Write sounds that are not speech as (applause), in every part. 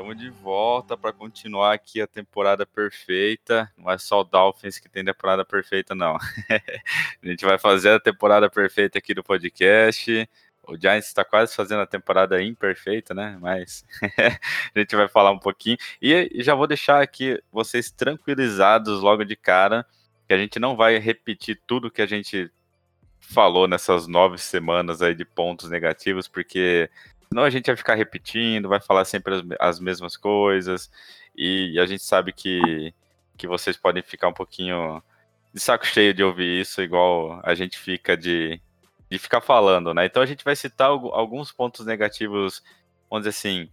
estamos de volta para continuar aqui a temporada perfeita. Não é só o Dolphins que tem temporada perfeita, não. (laughs) a gente vai fazer a temporada perfeita aqui do podcast. O Giants está quase fazendo a temporada imperfeita, né? Mas (laughs) a gente vai falar um pouquinho. E já vou deixar aqui vocês tranquilizados logo de cara, que a gente não vai repetir tudo que a gente falou nessas nove semanas aí de pontos negativos, porque Senão a gente vai ficar repetindo, vai falar sempre as, as mesmas coisas, e a gente sabe que, que vocês podem ficar um pouquinho de saco cheio de ouvir isso, igual a gente fica de, de ficar falando, né? Então a gente vai citar alguns pontos negativos, vamos dizer assim,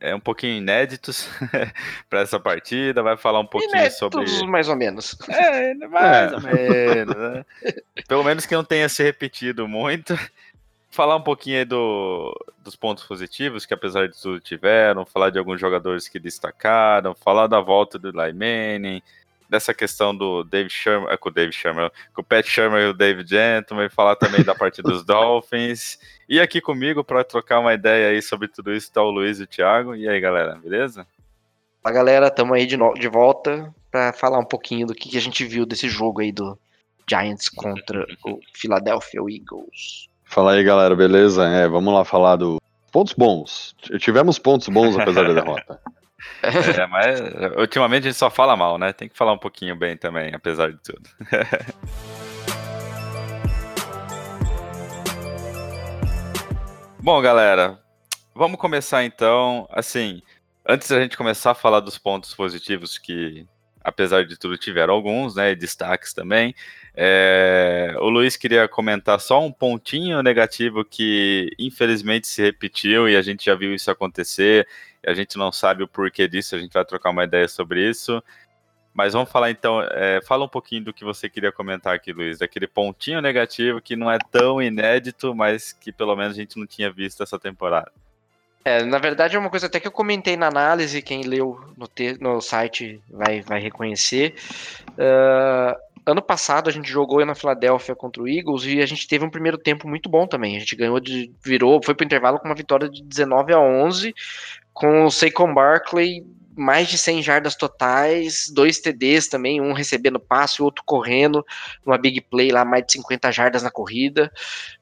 é, um pouquinho inéditos (laughs) para essa partida, vai falar um pouquinho inéditos, sobre. mais ou menos. É, mais é. ou menos. Né? (laughs) Pelo menos que não tenha se repetido muito falar um pouquinho aí do, dos pontos positivos que apesar de tudo tiveram, falar de alguns jogadores que destacaram, falar da volta do Eli Manning, dessa questão do Dave Sherman, com o Dave Sherman, com o Pat Sherman e o Dave Gentleman, falar também da parte dos (laughs) Dolphins. E aqui comigo para trocar uma ideia aí sobre tudo isso está o Luiz e o Thiago. E aí, galera, beleza? Fala, galera, estamos aí de, no... de volta para falar um pouquinho do que, que a gente viu desse jogo aí do Giants contra o Philadelphia Eagles. Fala aí, galera, beleza? É, vamos lá falar do pontos bons. Tivemos pontos bons apesar da derrota. (laughs) É, mas ultimamente a gente só fala mal, né? Tem que falar um pouquinho bem também, apesar de tudo. (laughs) Bom, galera, vamos começar então. Assim, antes da gente começar a falar dos pontos positivos que, apesar de tudo, tiveram alguns, né? Destaques também. É, o Luiz queria comentar só um pontinho negativo que infelizmente se repetiu e a gente já viu isso acontecer. a gente não sabe o porquê disso, a gente vai trocar uma ideia sobre isso. Mas vamos falar então, é, fala um pouquinho do que você queria comentar aqui, Luiz, daquele pontinho negativo que não é tão inédito, mas que pelo menos a gente não tinha visto essa temporada. É, na verdade é uma coisa até que eu comentei na análise, quem leu no, te, no site vai, vai reconhecer. Uh, ano passado a gente jogou na Filadélfia contra o Eagles e a gente teve um primeiro tempo muito bom também. A gente ganhou de virou, foi pro intervalo com uma vitória de 19 a 11 com o Saquon Barkley mais de 100 jardas totais, dois TDs também, um recebendo passe, o outro correndo, uma big play lá, mais de 50 jardas na corrida.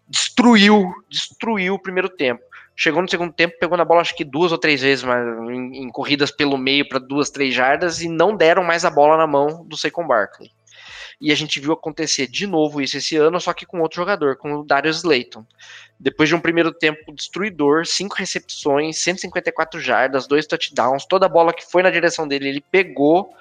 Destruiu, destruiu o primeiro tempo. Chegou no segundo tempo, pegou na bola acho que duas ou três vezes mas em, em corridas pelo meio para duas, três jardas e não deram mais a bola na mão do Saquon Barkley. E a gente viu acontecer de novo isso esse ano, só que com outro jogador, com o Darius Slayton. Depois de um primeiro tempo destruidor, cinco recepções, 154 jardas, dois touchdowns, toda a bola que foi na direção dele, ele pegou.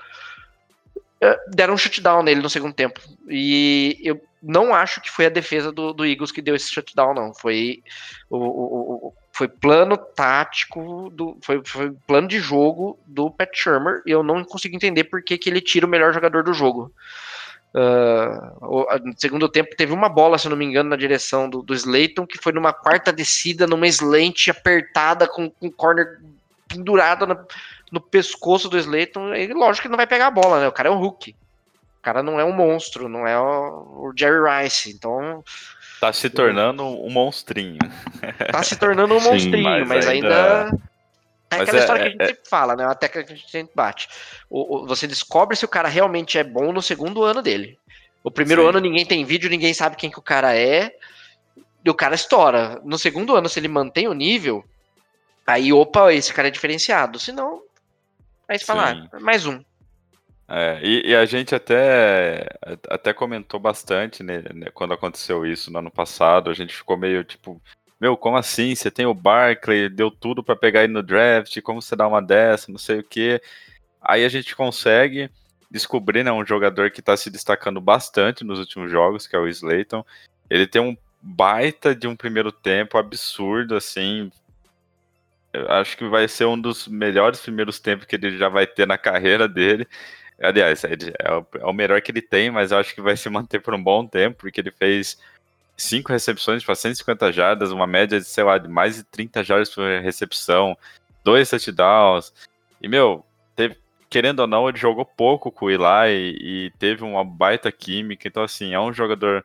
Deram um shutdown nele no segundo tempo. E eu não acho que foi a defesa do, do Eagles que deu esse shutdown, não. Foi o foi plano tático, do, foi, foi plano de jogo do Pat Shermer, e eu não consigo entender por que, que ele tira o melhor jogador do jogo. Uh, no segundo tempo teve uma bola, se não me engano, na direção do, do Slayton, que foi numa quarta descida, numa slant apertada, com, com corner pendurado no, no pescoço do Slayton. E lógico que não vai pegar a bola, né? O cara é um Hulk. O cara não é um monstro, não é o, o Jerry Rice. Então. Tá se tornando um monstrinho. Tá se tornando um (laughs) Sim, monstrinho, mas, mas ainda... ainda... É aquela é, história que a gente é, sempre fala, né? Uma técnica que a gente sempre bate. O, o, você descobre se o cara realmente é bom no segundo ano dele. O primeiro Sim. ano ninguém tem vídeo, ninguém sabe quem que o cara é. E o cara estoura. No segundo ano, se ele mantém o nível, aí, opa, esse cara é diferenciado. Se não, aí você fala, ah, mais um. É, e, e, a gente até, até comentou bastante né, quando aconteceu isso no ano passado. A gente ficou meio tipo, meu, como assim? Você tem o Barkley, deu tudo para pegar ele no draft, como você dá uma dessa, não sei o que. Aí a gente consegue descobrir, né, um jogador que está se destacando bastante nos últimos jogos, que é o Slayton. Ele tem um baita de um primeiro tempo absurdo, assim. eu acho que vai ser um dos melhores primeiros tempos que ele já vai ter na carreira dele. Aliás, é, o, é o melhor que ele tem, mas eu acho que vai se manter por um bom tempo, porque ele fez cinco recepções para 150 jardas, uma média de, sei lá, de mais de 30 jardas por recepção, dois touchdowns. E, meu, teve, querendo ou não, ele jogou pouco com o Eli e, e teve uma baita química. Então, assim, é um jogador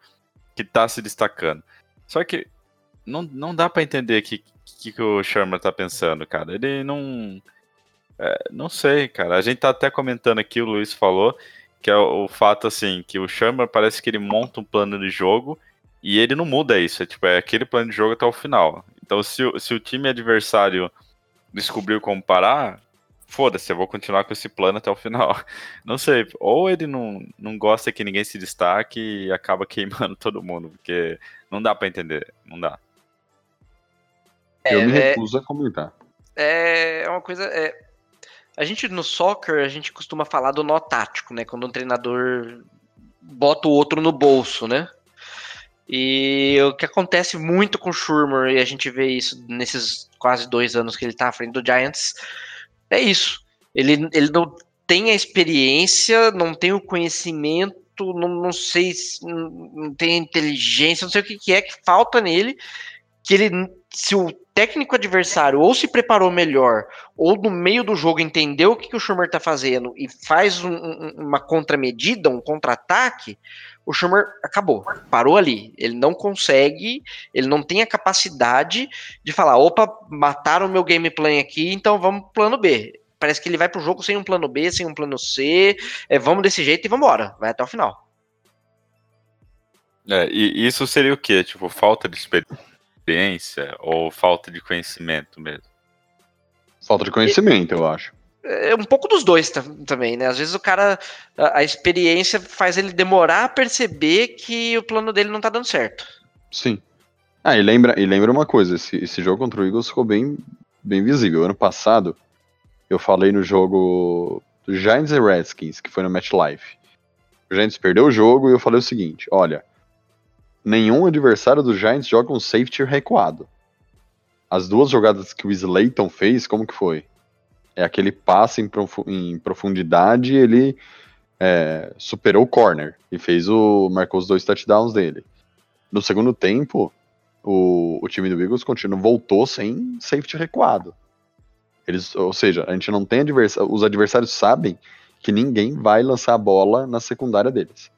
que tá se destacando. Só que não, não dá para entender o que, que, que, o Sherman tá pensando, cara. Ele não. É, não sei, cara. A gente tá até comentando aqui, o Luiz falou, que é o, o fato, assim, que o Sherman parece que ele monta um plano de jogo e ele não muda isso. É, tipo, é aquele plano de jogo até o final. Então, se, se o time adversário descobriu como parar, foda-se, eu vou continuar com esse plano até o final. (laughs) Não sei, ou ele não, não gosta que ninguém se destaque e acaba queimando (laughs) todo mundo, porque não dá para entender, não dá. É, eu me é recuso é, a comentar. É, é uma coisa. É, a gente no soccer, a gente costuma falar do nó tático, né? Quando um treinador bota o outro no bolso, né? E o que acontece muito com o Schurmer, e a gente vê isso nesses quase dois anos que ele tá à frente do Giants, é isso. Ele, ele não tem a experiência, não tem o conhecimento, não, não sei se não tem inteligência, não sei o que, que é que falta nele, que ele, se o técnico adversário ou se preparou melhor, ou no meio do jogo entendeu o que, que o Schumer tá fazendo e faz um, uma contramedida, um contra-ataque, o Schumer acabou, parou ali. Ele não consegue, ele não tem a capacidade de falar: opa, mataram o meu gameplay aqui, então vamos pro plano B. Parece que ele vai pro jogo sem um plano B, sem um plano C, é, vamos desse jeito e vamos embora, vai até o final. É, e isso seria o quê? Tipo, falta de experiência ou falta de conhecimento mesmo? Falta de conhecimento, eu acho é um pouco dos dois também, né? Às vezes o cara, a, a, experiência faz ele demorar a perceber que o plano dele não tá dando certo. Sim. Ah, e lembra, e lembra uma coisa, esse, esse jogo contra o Eagles ficou bem, bem visível. Ano passado, eu falei no jogo do Giants e Redskins, que foi no Match Life. O Giants perdeu o jogo e eu falei o seguinte, olha, nenhum adversário do Giants joga um safety recuado. As duas jogadas que o Slayton fez, como que foi? é aquele passe em, profu em profundidade, ele é, superou o corner e fez o marcou os dois touchdowns dele. No segundo tempo, o, o time do Eagles continua voltou sem safety recuado. Eles, ou seja, a gente não tem adversário, os adversários sabem que ninguém vai lançar a bola na secundária deles.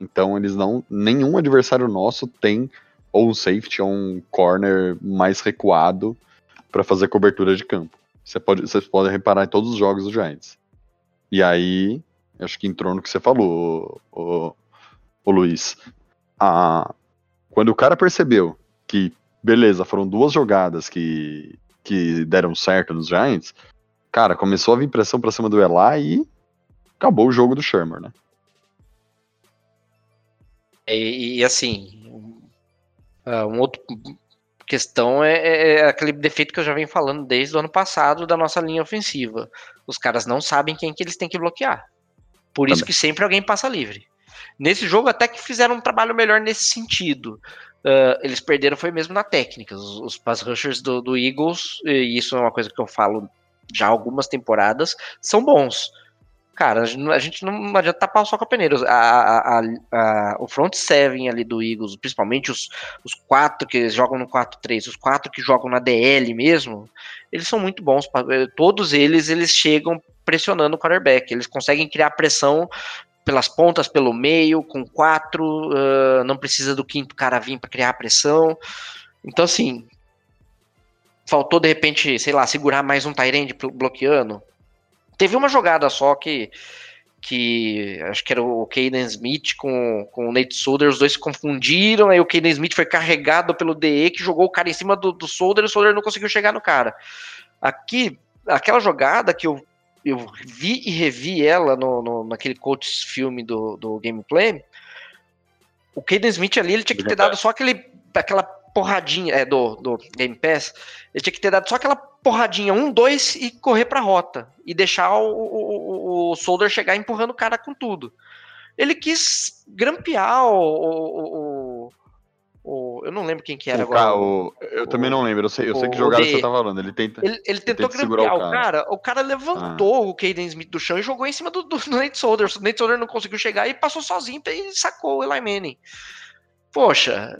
Então eles não, nenhum adversário nosso tem ou um safety ou um corner mais recuado para fazer cobertura de campo. Você pode, você pode reparar em todos os jogos do Giants. E aí, acho que entrou no que você falou, o, o Luiz. A, quando o cara percebeu que, beleza, foram duas jogadas que, que deram certo nos Giants, cara, começou a vir pressão pra cima do Eli e acabou o jogo do Shermer, né? E, e assim, um outro questão é, é, é, aquele defeito que eu já venho falando desde o ano passado da nossa linha ofensiva. Os caras não sabem quem que eles têm que bloquear. Por isso que sempre alguém passa livre. Nesse jogo até que fizeram um trabalho melhor nesse sentido. Uh, eles perderam foi mesmo na técnica. Os, os pass rushers do, do Eagles, e isso é uma coisa que eu falo já algumas temporadas, são bons cara, a gente não, adianta tapar só com a peneira. A, a, a, o front seven ali do Eagles, principalmente os, os quatro que jogam no 4-3, os quatro que jogam na DL mesmo, eles são muito bons. Eh, todos eles, eles chegam pressionando o quarterback. Eles conseguem criar pressão pelas pontas, pelo meio, com quatro, uh, não precisa do quinto cara vir para criar pressão. Então, assim, faltou de repente, sei lá, segurar mais um Tyrande bloqueando Teve uma jogada só que que acho que era o Caden Smith com, com o Nate Solder, os dois se confundiram, aí o Caden Smith foi carregado pelo DE que jogou o cara em cima do, do Solder e o Solder não conseguiu chegar no cara. Aqui, aquela jogada que eu, eu vi e revi ela no, no naquele coach filme do, do gameplay, o Caden Smith ali ele tinha que ter dado só aquele, aquela porradinha é, do, do Game Pass, ele tinha que ter dado só aquela porradinha, um, dois e correr pra rota. E deixar o, o, o Solder chegar empurrando o cara com tudo. Ele quis grampear o, o, o- eu não lembro quem que era O agora. ca- o- eu também não lembro, eu sei, eu sei que jogada você tá falando. Ele tenta. Ele, ele tentou segurar grampear o o cara. cara. O cara levantou o Caden Smith do chão e jogou em cima do, do Nate Solder. O Nate Solder não conseguiu chegar e passou sozinho e sacou o Eli Manning. Poxa,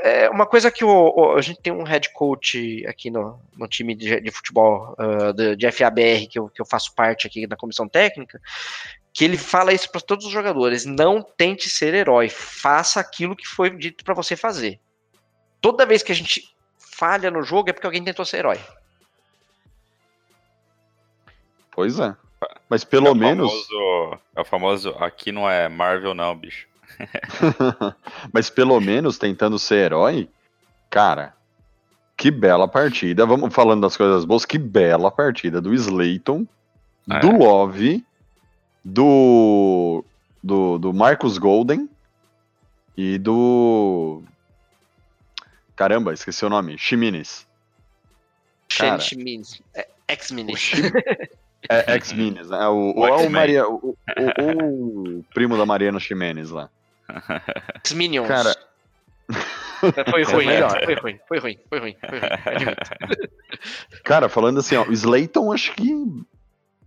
é uma coisa que o, o- a gente tem um head coach aqui no, no time de, de futebol ah, de, de FABR, que eu, que eu faço parte aqui da comissão técnica, que ele fala isso para todos os jogadores: não tente ser herói, faça aquilo que foi dito para você fazer. Toda vez que a gente falha no jogo é porque alguém tentou ser herói. Pois é. Mas pelo é o menos. Famoso, é o famoso, aqui não é Marvel não, bicho. (laughs) Mas pelo menos tentando ser herói, cara, que bela partida. Vamos falando das coisas boas, que bela partida do Slayton, É. do Love, do, do do Marcus Golden e do caramba, esqueci o nome, Chimines. Cara. Shane Minis. É, Ex-Minis. (laughs) É (laughs) ex-Minis, né? O, o, O é. Maria, o, o- o primo da Mariana Ximenes lá. Ex-Minions. Cara, Foi (laughs) ruim, melhor. foi ruim, foi ruim, foi ruim, foi ruim, admito. (laughs) Cara, falando assim, ó, o Slayton acho que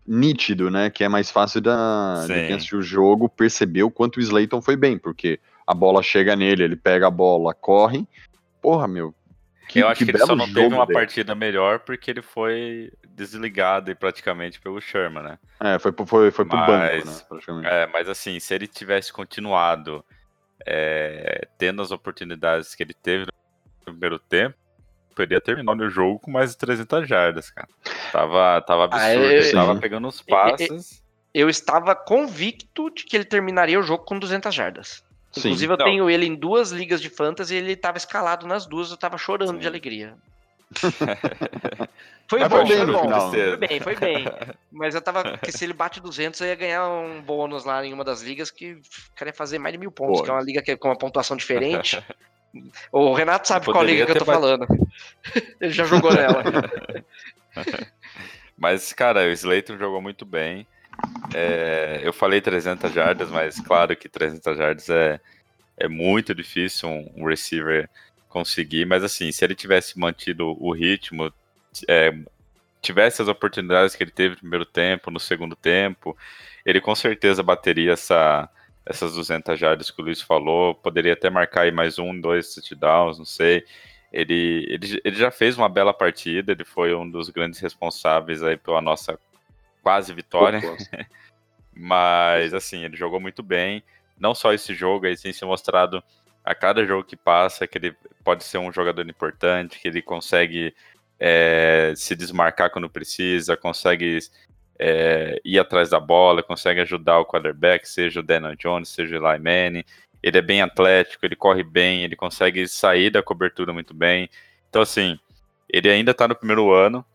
nítido, né? Que é mais fácil da, de Sim. quem assistiu o jogo perceber o quanto o Slayton foi bem, porque a bola chega nele, ele pega a bola, corre. Porra, meu. eu acho que, ele só não teve uma dele. partida melhor porque ele foi desligado aí praticamente pelo Sherman, né? É, foi, pro- foi, foi pro Mas- banco, né? Praticamente. É, mas assim, se ele tivesse continuado é, tendo as oportunidades que ele teve no primeiro tempo, poderia terminar o jogo com mais de 300 jardas, cara. Tava, tava absurdo, Ah, eu- ele tava sim. pegando uns passes. Eu estava convicto de que ele terminaria o jogo com 200 jardas. Sim. Inclusive, eu Não. tenho ele em duas ligas de fantasy e ele estava escalado nas duas, eu tava chorando Sim. de alegria. Foi bom, foi bem foi no bom. final? Foi bem, foi bem. (laughs) Mas eu tava. Porque se ele bate 200, eu ia ganhar um bônus lá em uma das ligas que o cara ia fazer mais de mil pontos, Pô. que é uma liga que é com uma pontuação diferente. (laughs) O Renato sabe qual liga que eu tô falando. (laughs) Ele já jogou nela. Mas, cara, o Slayton jogou muito bem. É, eu falei 300 jardas, mas claro que 300 jardas é, é muito difícil um, um receiver conseguir. Mas, assim, se ele tivesse mantido o ritmo, é, tivesse as oportunidades que ele teve no primeiro tempo, no segundo tempo, ele com certeza bateria essa, essas 200 jardas que o Luiz falou. Poderia até marcar aí mais um, dois touchdowns, não sei. Ele, ele, ele já fez uma bela partida, ele foi um dos grandes responsáveis aí pela nossa quase vitória, (laughs) mas assim, ele jogou muito bem, não só esse jogo, aí tem se mostrado a cada jogo que passa que ele pode ser um jogador importante, que ele consegue é, se desmarcar quando precisa, consegue é, ir atrás da bola, consegue ajudar o quarterback, seja o Daniel Jones, seja o Eli Manning, ele é bem atlético, ele corre bem, ele consegue sair da cobertura muito bem. Então, assim, ele ainda tá no primeiro ano.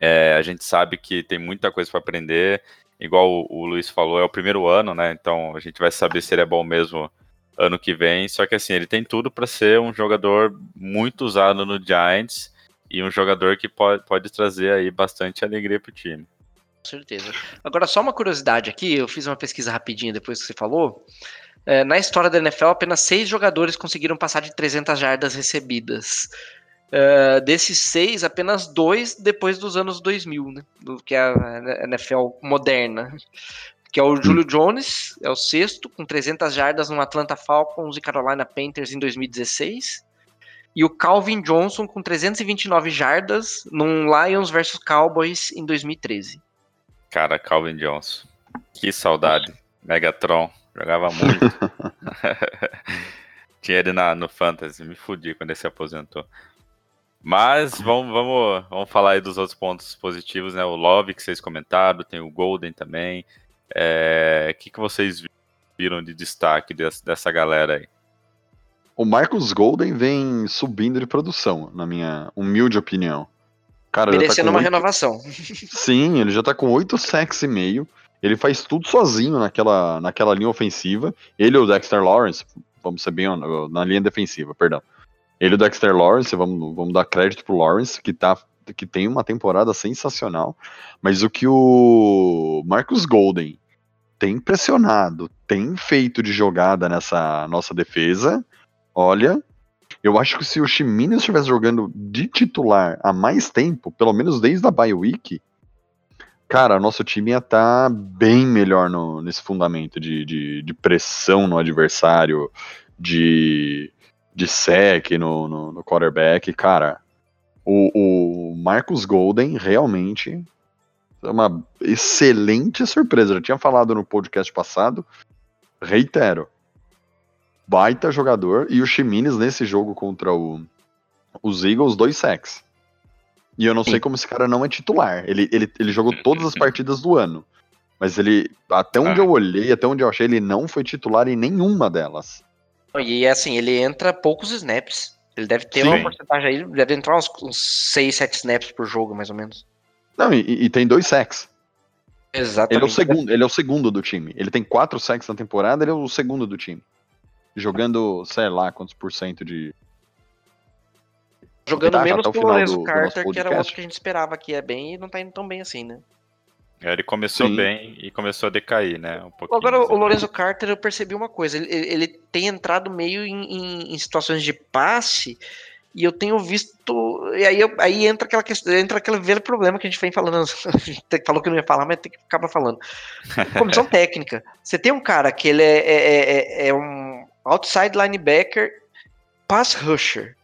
É, a gente sabe que tem muita coisa para aprender. Igual o, o Luiz falou, é o primeiro ano, né? Então a gente vai saber se ele é bom mesmo ano que vem. Só que assim, ele tem tudo para ser um jogador muito usado no Giants e um jogador que pode, pode trazer aí bastante alegria pro time. Com certeza. Agora, só uma curiosidade aqui, eu fiz uma pesquisa rapidinha depois que você falou. É, na história da NFL, apenas seis jogadores conseguiram passar de 300 jardas recebidas. É, desses seis, apenas dois depois dos anos 2000, né? Do que é a NFL moderna. Que é o Julio Jones, é o sexto, com 300 jardas no Atlanta Falcons e Carolina Panthers em 2016. E o Calvin Johnson com 329 jardas num Lions versus Cowboys em 2013. Cara, Calvin Johnson. Que saudade. Megatron. Jogava muito. (laughs) (laughs) Tinha ele na, no Fantasy. Me fudi quando ele se aposentou. Mas vamos, vamos, vamos falar aí dos outros pontos positivos, né? O Love que vocês comentaram, tem o Golden também. É, O que, que vocês viram de destaque dessa, dessa galera aí? O Marcus Golden vem subindo de produção, na minha humilde opinião. Cara, tá Merecendo com uma oito- renovação. Sim, ele já tá com 8 sacks e meio. Ele faz tudo sozinho naquela, naquela linha ofensiva. Ele e o Dexter Lawrence, vamos ser bem na linha defensiva, perdão. Ele e o Dexter Lawrence, vamos, vamos dar crédito pro Lawrence, que, tá, que tem uma temporada sensacional. Mas o que o Marcus Golden tem impressionado, tem feito de jogada nessa nossa defesa, Olha, eu acho que se o Chimines estivesse jogando de titular há mais tempo, pelo menos desde a bye week, cara, nosso time ia estar bem melhor no- nesse fundamento de, de, de pressão no adversário, de, de sec no, no, no quarterback. Cara, o, o Marcus Golden realmente é uma excelente surpresa. Eu já tinha falado no podcast passado, reitero. Baita jogador e o Chimines nesse jogo contra o, os Eagles, dois sacks. E eu não sei Sim. como esse cara não é titular. Ele, ele, ele jogou todas as partidas do ano. Mas ele, até onde Ah. eu olhei, até onde eu achei, ele não foi titular em nenhuma delas. E assim, ele entra poucos snaps. Ele deve ter Sim. uma porcentagem aí, deve entrar uns, uns 6, 7 snaps por jogo, mais ou menos. Não, e, e tem dois sacks. Exatamente. Ele é o segundo, ele é o segundo do time. Ele tem quatro sacks na temporada, ele é o segundo do time. Jogando, sei lá, quantos por cento de. Jogando Tá, menos o que o Lorenzo do- do Carter, nosso que era podcast. outro que a gente esperava que ia bem e não tá indo tão bem assim, né? É, Ele começou Sim. bem e começou a decair, né? Um. Agora, o. Lorenzo Carter, eu percebi uma coisa. Ele, ele- ele tem entrado meio em, em- em situações de passe e eu tenho visto. E aí, eu- aí entra aquela questão, entra aquele velho problema que a gente vem falando. (laughs) A gente falou que não ia falar, mas tem que acabar falando. Comissão (laughs) técnica. Você tem um cara que ele é, é- é- é um outside linebacker, pass rusher.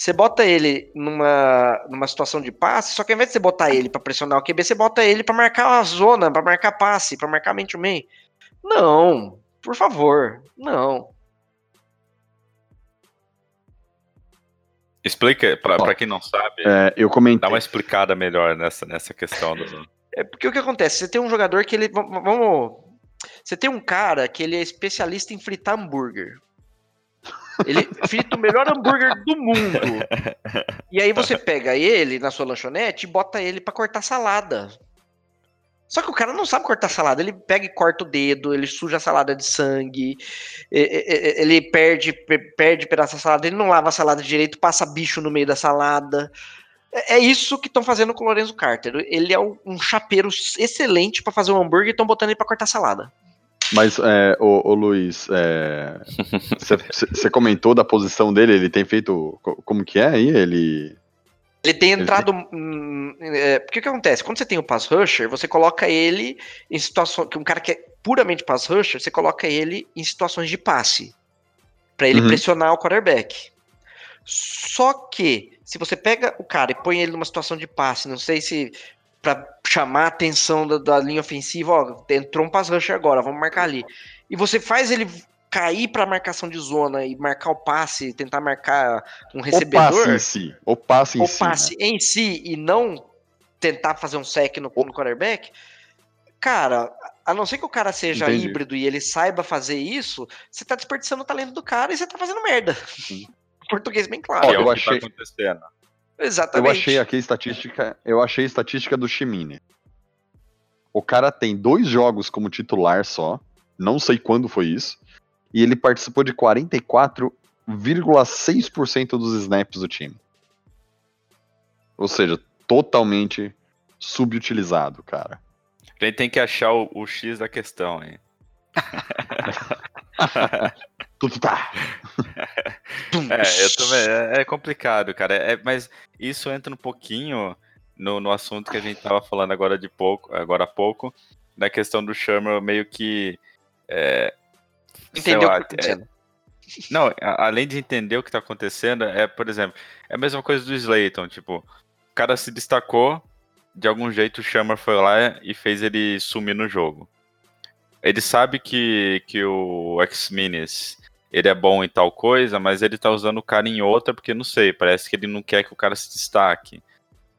Você bota ele numa, numa situação de passe, só que ao invés de você botar ele pra pressionar o QB, você bota ele pra marcar a zona, pra marcar passe, pra marcar man to man. Não, por favor, não. Explica, pra quem não sabe, É, eu comentei. dá uma explicada melhor nessa, nessa questão do. É porque o que acontece? Você tem um jogador que ele. Vamos. Você tem um cara que ele é especialista em fritar hambúrguer. Ele frita o melhor hambúrguer do mundo. E aí você pega ele na sua lanchonete e bota ele pra cortar salada. Só que o cara não sabe cortar salada. Ele pega e corta o dedo, ele suja a salada de sangue, ele perde, pe- perde pedaço da salada, ele não lava a salada direito, passa bicho no meio da salada. É é isso que estão fazendo com o Lorenzo Carter. Ele é um chapeiro excelente pra fazer um hambúrguer e estão botando ele pra cortar salada. Mas, é, ô, ô, Luiz, (laughs) você comentou da posição dele, ele tem feito. co- Como que é aí? Ele. Ele tem Ele entrado. hum, é, porque o que acontece? Quando você tem o pass rusher, você coloca ele em situações. que Um cara que é puramente pass rusher, você coloca ele em situações de passe. Pra ele Uhum. pressionar o quarterback. Só que, se você pega o cara e põe ele numa situação de passe, não sei se pra chamar a atenção da, da linha ofensiva, ó, entrou um pass rusher agora, vamos marcar ali. E você faz ele cair pra marcação de zona e marcar o passe, tentar marcar um O recebedor passe em si. O passe em o si. né? passe em si e não tentar fazer um sec no, no quarterback, cara, a não ser que o cara seja Entendi. híbrido e ele saiba fazer isso, você tá desperdiçando o talento do cara e você tá fazendo merda. (laughs) Português bem claro. é eu o que achei- tá acontecendo. Exatamente. Eu achei aqui a estatística. Eu achei a estatística do Chimine. O cara tem dois jogos como titular só. Não sei quando foi isso. E ele participou de 44,6% dos snaps do time. Ou seja, totalmente subutilizado, cara. A gente tem que achar o, o X da questão, hein? (laughs) Tá. (laughs) É, eu também. É, é complicado, cara. É, mas isso entra um pouquinho no, no assunto que a gente tava falando agora de pouco, agora há pouco, da questão do Sherman meio que. É, Entendeu o lá, que tá acontecendo? Não, a- além de entender o que tá acontecendo, é, por exemplo, é a mesma coisa do Slayton, tipo, o cara se destacou, de algum jeito o Shammer foi lá e fez ele sumir no jogo. Ele sabe que, que o X-Minis, ele é bom em tal coisa, mas ele tá usando o cara em outra, porque não sei, parece que ele não quer que o cara se destaque.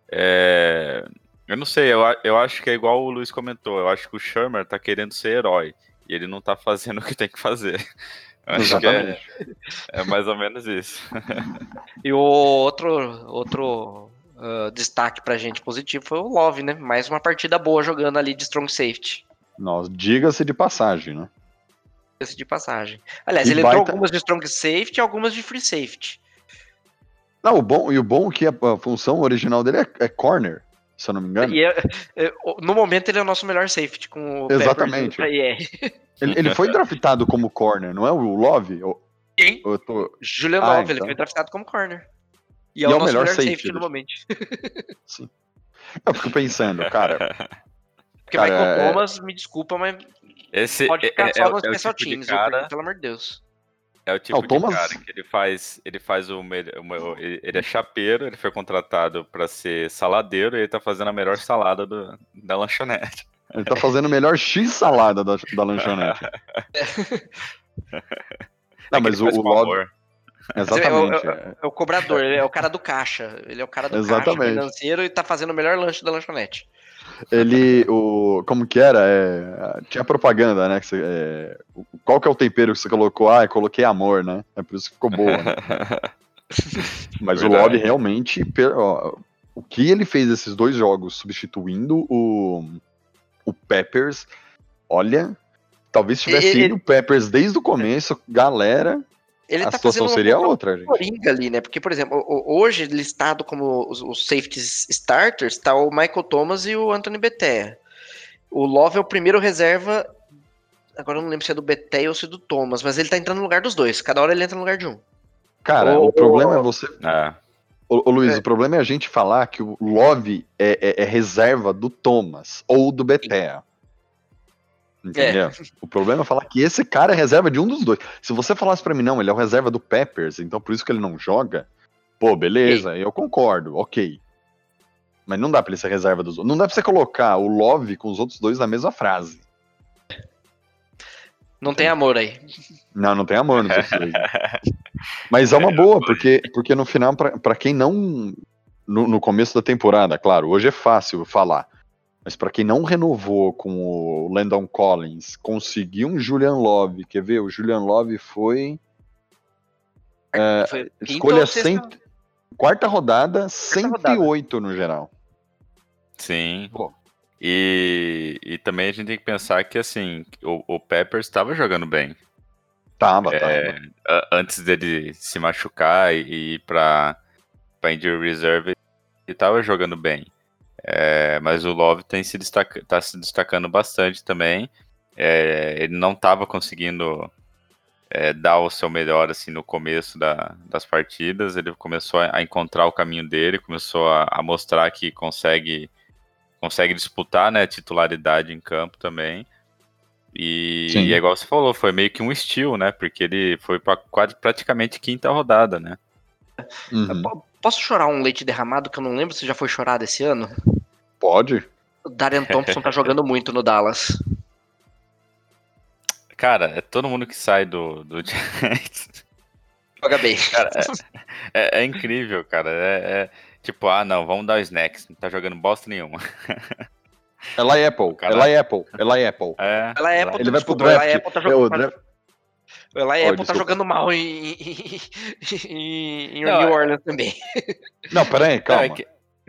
É, Eu não sei, eu, eu acho que é igual o Luiz comentou, eu acho que o Shermer tá querendo ser herói, e ele não tá fazendo (laughs) o que tem que fazer. Eu acho que é, Exatamente. é mais ou menos isso. (laughs) E o outro, outro ah, destaque pra gente positivo foi o Love, né? Mais uma partida boa jogando ali de strong safety. Nossa, diga-se de passagem, né? Esse de passagem. Aliás, E ele entrou baita- algumas de strong safety e algumas de free safety. Não, o bom, e o bom é que a, a função original dele é, é corner, se eu não me engano. E é- é, no momento ele é o nosso melhor safety com o Exatamente. Peppers. Ele, ele foi draftado como corner, não é o Love? O- Quem? Eu tô... Julian Ah, Love, ele então. foi draftado como corner. E E é, o, nosso melhor safety safety no momento. Eu fico pensando, cara. (laughs) Porque Cara, Michael é- Thomas, me desculpa, mas Esse pode é, ficar é, só é, no o- é Special tipo de Teams, cara, porque, pelo amor de Deus. é o tipo Ah, o de Thomas- cara que ele faz, ele faz o, melhor- ele é chapeiro, ele foi contratado pra ser saladeiro e ele tá fazendo a melhor salada do- da lanchonete. Ele tá fazendo o melhor X-salada da, da lanchonete. (laughs) Não, É mas o, o amor. Exatamente. é. É o cobrador, ele é o cara do caixa. Ele é o cara do caixa Exatamente. financeiro e tá fazendo o melhor lanche da lanchonete. Ele, o, como que era? É, tinha propaganda, né? que você, é, o- qual que é o tempero que você colocou? Ah, eu coloquei amor, né? É por isso que ficou boa. né? (laughs) Mas o Verdade. Love realmente, ó, o que ele fez esses dois jogos substituindo o, o Peppers, olha, talvez se tivesse Ele- ido o Peppers desde o começo, galera, Ele a tá situação fazendo seria outra, gente. coringa ali, né? Porque, por exemplo, o- o- hoje listado como os, os safeties starters, tá o Michael Thomas e o Anthony Betea. O Love é o primeiro reserva. Agora eu não lembro se é do Betea ou se é do Thomas, mas ele tá entrando no lugar dos dois. Cada hora ele entra no lugar de um. Cara, Ô, o problema é você É, Ô, ô, Luiz, É. o problema é a gente falar que o Love é, é- é reserva do Thomas ou do Betea. Entendeu? É. O problema é falar que esse cara é reserva de um dos dois. Se você falasse pra mim, não, ele é o reserva do Peppers, então por isso que ele não joga, pô, beleza, eu concordo, ok. Mas não dá pra ele ser reserva dos outros. Não dá pra você colocar o Love com os outros dois na mesma frase. Não tem amor aí. Não, não tem amor nos outros dois. (laughs) Mas é uma boa, porque, porque no final, pra pra quem não. No, no começo da temporada, claro, hoje é fácil falar. Mas pra quem não renovou com o Landon Collins, conseguiu um Julian Love. Quer ver? O Julian Love foi. É, Foi escolha ou sexta- 100, quarta rodada, 108 no geral. sim. Pô. E, e também a gente tem que pensar que assim, o, o Peppers estava jogando bem. Tava, tava. É, a- antes dele se machucar e, e ir pra, pra Injury Reserve, ele estava jogando bem. É, mas o Love tem se destaca, tá se destacando bastante também. É, ele não estava conseguindo é, dar o seu melhor assim no começo da- das partidas. Ele começou a, encontrar o caminho dele, começou a, a mostrar que consegue consegue disputar né, titularidade em campo também. E, Sim. e é igual você falou, foi meio que um estilo, né? Porque ele foi para quase praticamente quinta rodada, né? Uhum. Po- Posso chorar um leite derramado que eu não lembro se já foi chorado esse ano? Pode? O Darian Thompson tá jogando muito no Dallas. Cara, é todo mundo que sai do, do (laughs) Giants. Joga bem. É, é incrível, cara. É, é tipo, ah, não, vamos dar o snacks. Não tá jogando bosta nenhuma. Ela é Apple, Caralho. ela é Apple, ela é Apple. É, Ela é Apple, Ele vai pro desculpa, ela draft. é Apple tá É, o jogando. Ela é Oh, Apple tá jogando mal em, em, em- em Não, New é- Orleans também. (laughs) Não, peraí, Não, calma. é que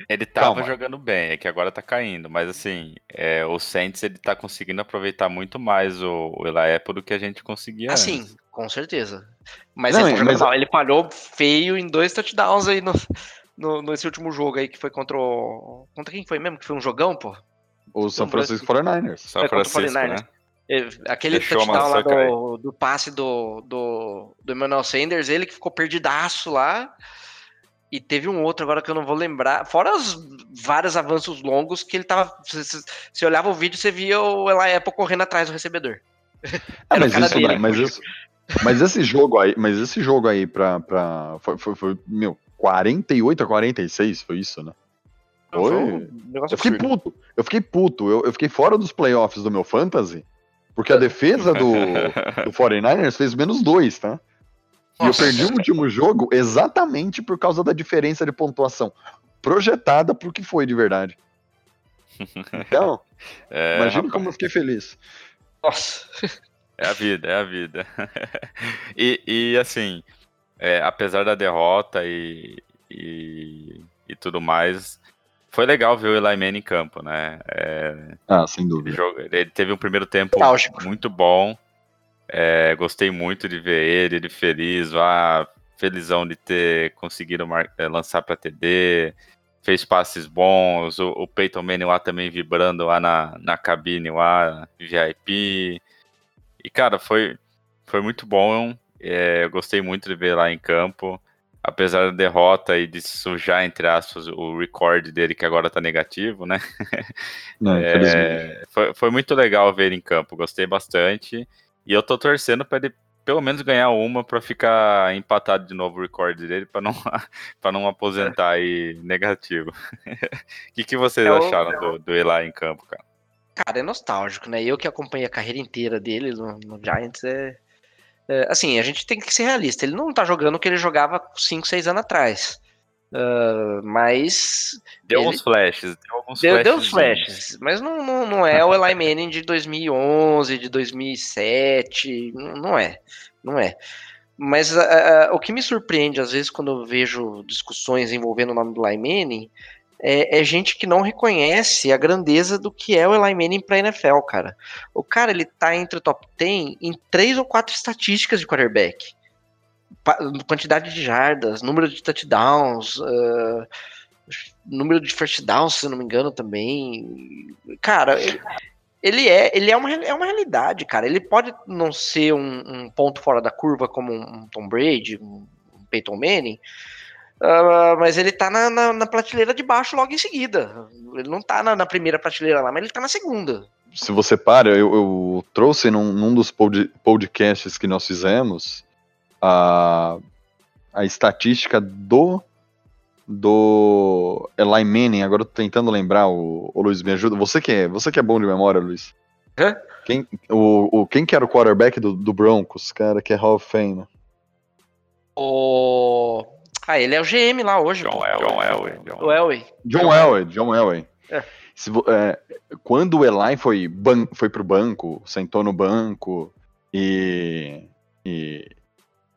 ele tava Calma. jogando bem, é que agora tá caindo. Mas assim, é, o Saints ele tá conseguindo aproveitar muito mais o, o Eli Apple do que a gente conseguia. Assim, antes. com certeza. Mas Não, ele mas- mal. Ele falhou feio em dois touchdowns aí no, no, nesse último jogo aí que foi contra o. Contra quem foi mesmo? Que foi um jogão, pô? O São Não, Francisco 49ers. São é o Francisco, 49ers. né? Ele- Aquele a touchdown lá do, do passe do, do, do Emmanuel Sanders, ele que ficou perdidaço lá. E teve um outro agora que eu não vou lembrar. Fora os vários avanços longos que ele tava. Você, olhava o vídeo, você via o Eli Apple correndo atrás do recebedor. (laughs) Ah, o mas isso, dele, mas isso, mas esse jogo aí, mas esse jogo aí pra, pra foi, foi, foi, meu, 48 a 46, foi isso, né? Foi um negócio Eu fiquei absurdo. puto, eu fiquei puto, eu, eu fiquei fora dos playoffs do meu fantasy, porque a defesa do, (laughs) do 49ers fez menos dois, tá? E eu perdi o último jogo exatamente por causa da diferença de pontuação projetada pro que foi de verdade. Então, (laughs) É, imagina como eu fiquei feliz. Nossa. É a vida, é a vida. (laughs) e, e, assim, é, apesar da derrota e, e, e tudo mais, foi legal ver o Eli Manning em campo, né? É, Ah, sem ele, dúvida. jogou- ele teve um primeiro tempo muito bom. É, gostei muito de ver ele, ele feliz, ah, felizão de ter conseguido mar- é, lançar para TD, fez passes bons, o, o Peyton Manning lá também vibrando lá na, na cabine lá, VIP. E, cara, foi, foi muito bom É, eu gostei muito de ver lá em campo. Apesar da derrota e de sujar, entre aspas, o recorde dele, que agora tá negativo, né? Não. É, foi, foi muito legal ver ele em campo, gostei bastante. E eu tô torcendo pra ele pelo menos ganhar uma para ficar empatado de novo o recorde dele, para não, (laughs) pra não aposentar aí negativo. (laughs) O que, que vocês É o- acharam do, do Eli em campo, cara? Cara, é nostálgico, né? Eu que acompanhei a carreira inteira dele no, no Giants, é, é, Assim, a gente tem que ser realista. Ele não tá jogando o que ele jogava 5, 6 anos atrás. Ah, mas. Deu Ele- uns flashes, deu alguns Deu, deu flashes. os flashes. Mas não, não, não é o Eli Manning de 2011, de 2007. Não não é. Não é. Mas ah, ah, o que me surpreende, às vezes, quando eu vejo discussões envolvendo o nome do Eli Manning, é, é gente que não reconhece a grandeza do que é o Eli Manning pra NFL, cara. O cara, ele tá entre o top 10 em três ou quatro estatísticas de quarterback. Pa- quantidade de jardas, número de touchdowns, ah, número de first downs, se não me engano, também. Cara, ele, ele é, ele é uma, é uma realidade, cara. Ele pode não ser um, um ponto fora da curva como um Tom Brady, um um Peyton Manning, ah, mas ele tá na, na, na prateleira de baixo logo em seguida. Ele não tá na, na primeira prateleira lá, mas ele tá na segunda. Se você para, eu, eu trouxe num, num dos pod- podcasts que nós fizemos a, a estatística do do Eli Manning. Agora eu tô tentando lembrar, o, o Luiz, me ajuda. Você que é, você que é bom de memória, Luiz. Hã? Quem, o, o, quem que era o quarterback do, do Broncos, cara, que é Hall of Fame? O... Ah, ele é o GM lá hoje. John. Elway. John Elway. John Elway. John Elway, John Elway. É. Se é, quando o Eli foi, ban foi pro banco, sentou no banco e. E,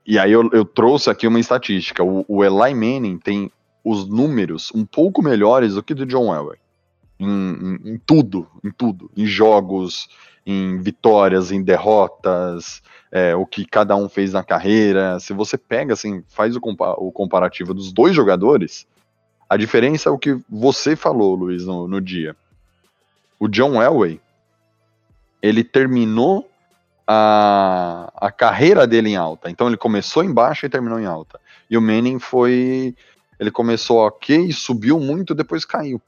e aí eu, eu trouxe aqui uma estatística. O, o Eli Manning tem os números um pouco melhores do que do John Elway. Em, em- em tudo, em tudo. Em jogos, em vitórias, em derrotas, é, o que cada um fez na carreira. Se você pega, assim, faz o, compa- o comparativo dos dois jogadores, a diferença é o que você falou, Luiz, no, no dia. O John Elway, ele terminou a, a carreira dele em alta. Então ele começou em baixa e terminou em alta. E o Manning foi. Ele começou ok, subiu muito, depois caiu.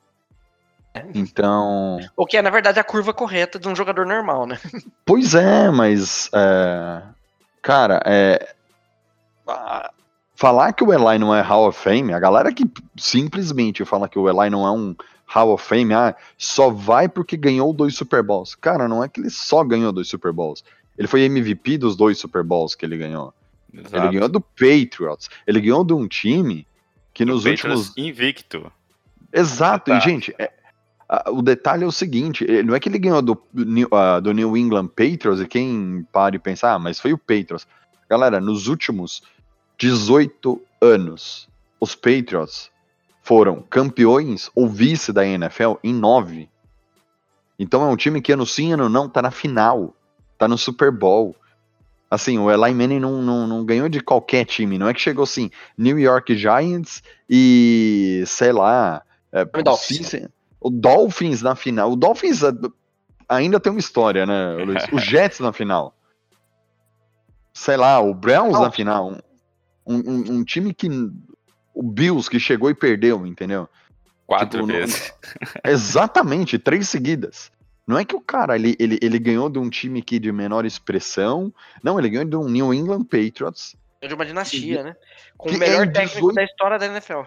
Então. O que é, na verdade, a curva correta de um jogador normal, né? Pois é, mas. é, cara, é. Falar que o Eli não é Hall of Fame, a galera que simplesmente fala que o Eli não é um Hall of Fame, ah, só vai porque ganhou dois Super Bowls. Cara, não é que ele só ganhou dois Super Bowls. Ele foi MVP dos dois Super Bowls que ele ganhou. Ele Exato. ganhou do Patriots. Ele ganhou de um time que nos Patriots últimos invicto. Exato, e Tá. gente, é- o detalhe é o seguinte: eh, não é que ele ganhou do, New- do New England Patriots e quem para e pensar, ah, mas foi o Patriots. Galera, nos últimos 18 anos, os Patriots foram campeões ou vice da NFL em nove. Então é um time que ano sim, ano não, tá na final, tá no Super Bowl. Assim, o Eli Manning não, não, não ganhou de qualquer time, não é que chegou assim, New York Giants e, sei lá, é, O Dolphins. O Dolphins na final. O Dolphins ah, ainda tem uma história, né, Luiz? (laughs) O Jets na final. Sei lá, o Browns na final. Um, um- um time que. O Bills que chegou e perdeu, entendeu? Quatro Tipo, não- vezes. (laughs) Exatamente, três seguidas. Não é que o cara ele, ele, ele ganhou de um time que de menor expressão. Não, ele ganhou de um New England Patriots. De uma dinastia, né? Com Que o melhor é técnico 18 da história da NFL.